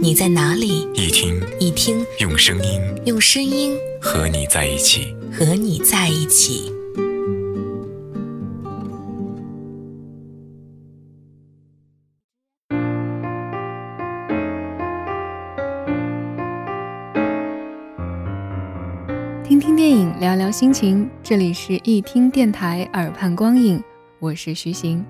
你在哪里，一听一听，用声音，用声音和你在一起，和你在一起。听听电影，聊聊心情。这里是一听电台耳畔光影，我是徐行。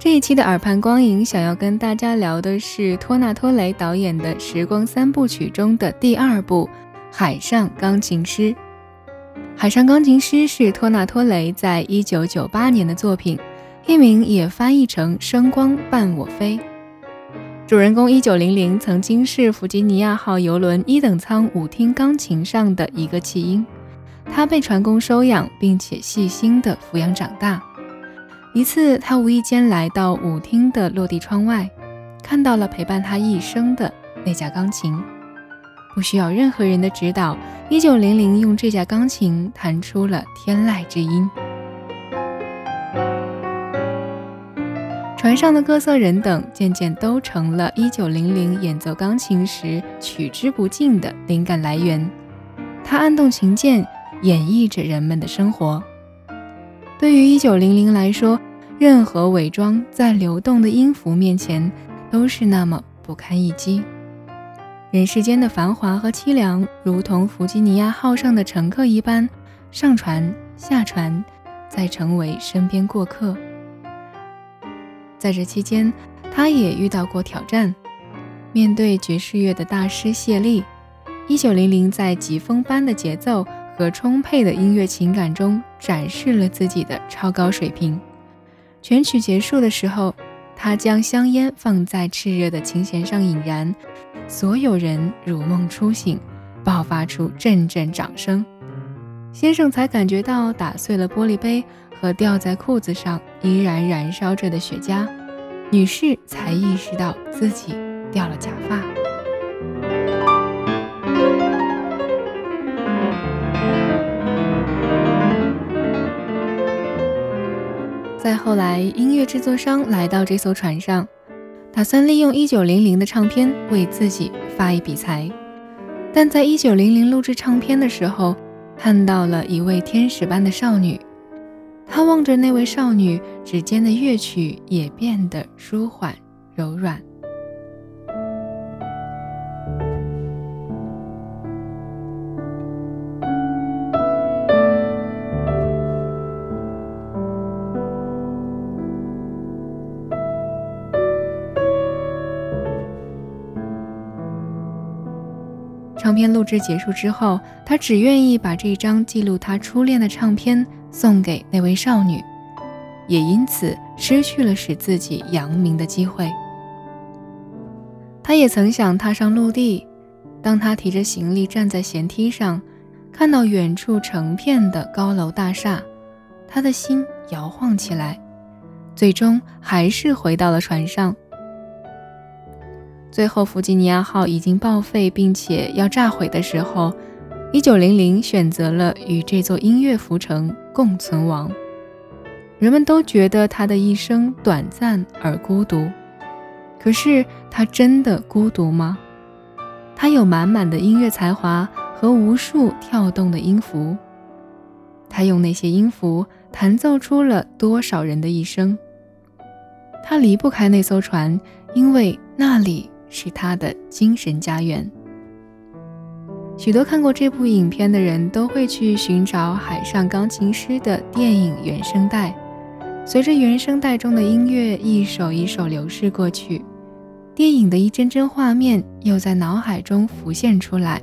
这一期的耳畔光影，想要跟大家聊的是托纳托雷导演的时光三部曲中的第二部《海上钢琴师》。《海上钢琴师》是托纳托雷在一九九八年的作品，译名也翻译成《声光伴我飞》。主人公一九零零曾经是弗吉尼亚号游轮一等舱舞厅钢琴上的一个弃婴，他被船工收养，并且细心地抚养长大。一次，他无意间来到舞厅的落地窗外，看到了陪伴他一生的那架钢琴。不需要任何人的指导，一九零零用这架钢琴弹出了天籁之音。船上的各色人等渐渐都成了一九零零演奏钢琴时取之不尽的灵感来源。他按动琴键，演绎着人们的生活。对于一九零零来说，任何伪装在流动的音符面前都是那么不堪一击。人世间的繁华和凄凉，如同弗吉尼亚号上的乘客一般，上船、下船，再成为身边过客。在这期间，他也遇到过挑战。面对爵士乐的大师谢利，一九零零在疾风般的节奏和充沛的音乐情感中展示了自己的超高水平。全曲结束的时候，他将香烟放在炽热的琴弦上引燃，所有人如梦初醒，爆发出阵阵掌声。先生才感觉到打碎了玻璃杯。和掉在裤子上依然燃烧着的雪茄，女士才意识到自己掉了假发。再后来，音乐制作商来到这艘船上，打算利用1900的唱片为自己发一笔财，但在1900录制唱片的时候，看到了一位天使般的少女。他望着那位少女，指尖的乐曲也变得舒缓柔软。唱片录制结束之后，他只愿意把这张记录他初恋的唱片。送给那位少女，也因此失去了使自己扬名的机会。他也曾想踏上陆地，当他提着行李站在舷梯上，看到远处成片的高楼大厦，他的心摇晃起来，最终还是回到了船上。最后，弗吉尼亚号已经报废并且要炸毁的时候。一九零零选择了与这座音乐浮城共存亡。人们都觉得他的一生短暂而孤独，可是他真的孤独吗？他有满满的音乐才华和无数跳动的音符，他用那些音符弹奏出了多少人的一生。他离不开那艘船，因为那里是他的精神家园。许多看过这部影片的人都会去寻找《海上钢琴师》的电影原声带，随着原声带中的音乐一首一首流逝过去，电影的一帧帧画面又在脑海中浮现出来，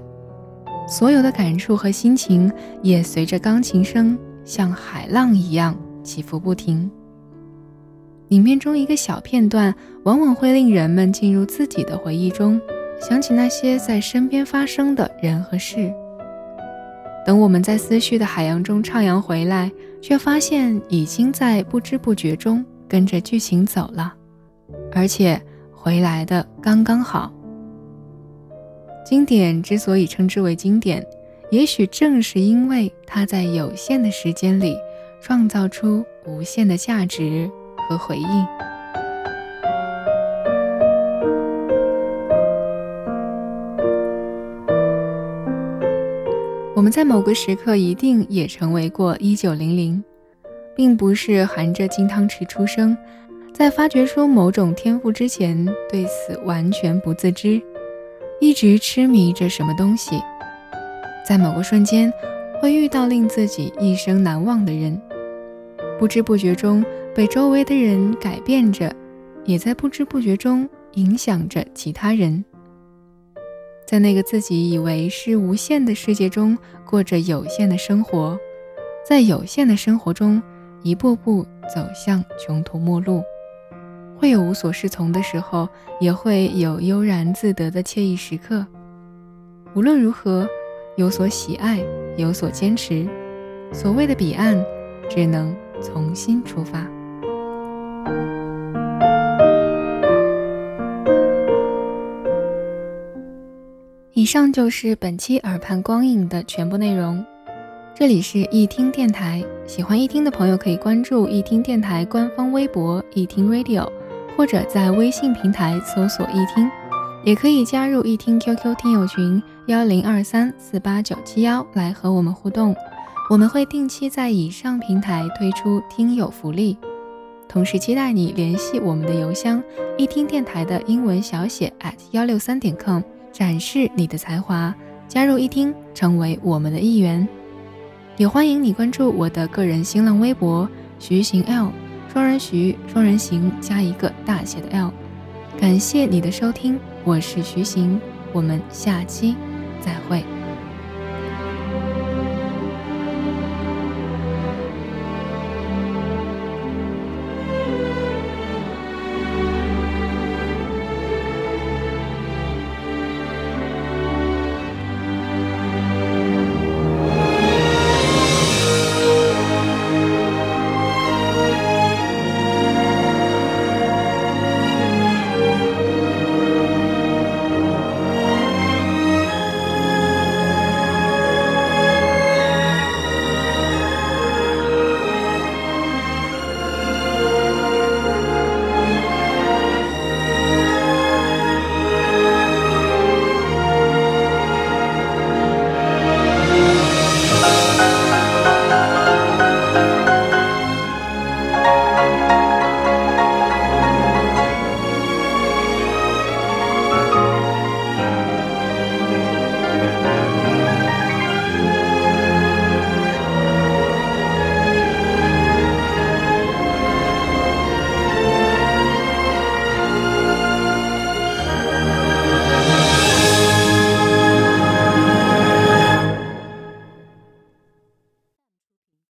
所有的感触和心情也随着钢琴声像海浪一样起伏不停。影片中一个小片段，往往会令人们进入自己的回忆中。想起那些在身边发生的人和事。等我们在思绪的海洋中徜徉回来，却发现已经在不知不觉中跟着剧情走了，而且回来的刚刚好。经典之所以称之为经典，也许正是因为它在有限的时间里创造出无限的价值和回应。我们在某个时刻一定也成为过一九零零，并不是含着金汤匙出生，在发掘出某种天赋之前对此完全不自知，一直痴迷着什么东西，在某个瞬间会遇到令自己一生难忘的人，不知不觉中被周围的人改变着，也在不知不觉中影响着其他人。在那个自己以为是无限的世界中，过着有限的生活，在有限的生活中，一步步走向穷途末路，会有无所适从的时候，也会有悠然自得的惬意时刻。无论如何，有所喜爱，有所坚持，所谓的彼岸，只能重新出发。以上就是本期耳畔光影的全部内容。这里是易听电台，喜欢易听的朋友可以关注易听电台官方微博易听 Radio，或者在微信平台搜索易听，也可以加入易听 QQ 听友群幺零二三四八九七幺来和我们互动。我们会定期在以上平台推出听友福利，同时期待你联系我们的邮箱易听电台的英文小写 at 幺六三点 com。展示你的才华，加入一听，成为我们的一员。也欢迎你关注我的个人新浪微博徐行 L，双人徐，双人行，加一个大写的 L。感谢你的收听，我是徐行，我们下期再会。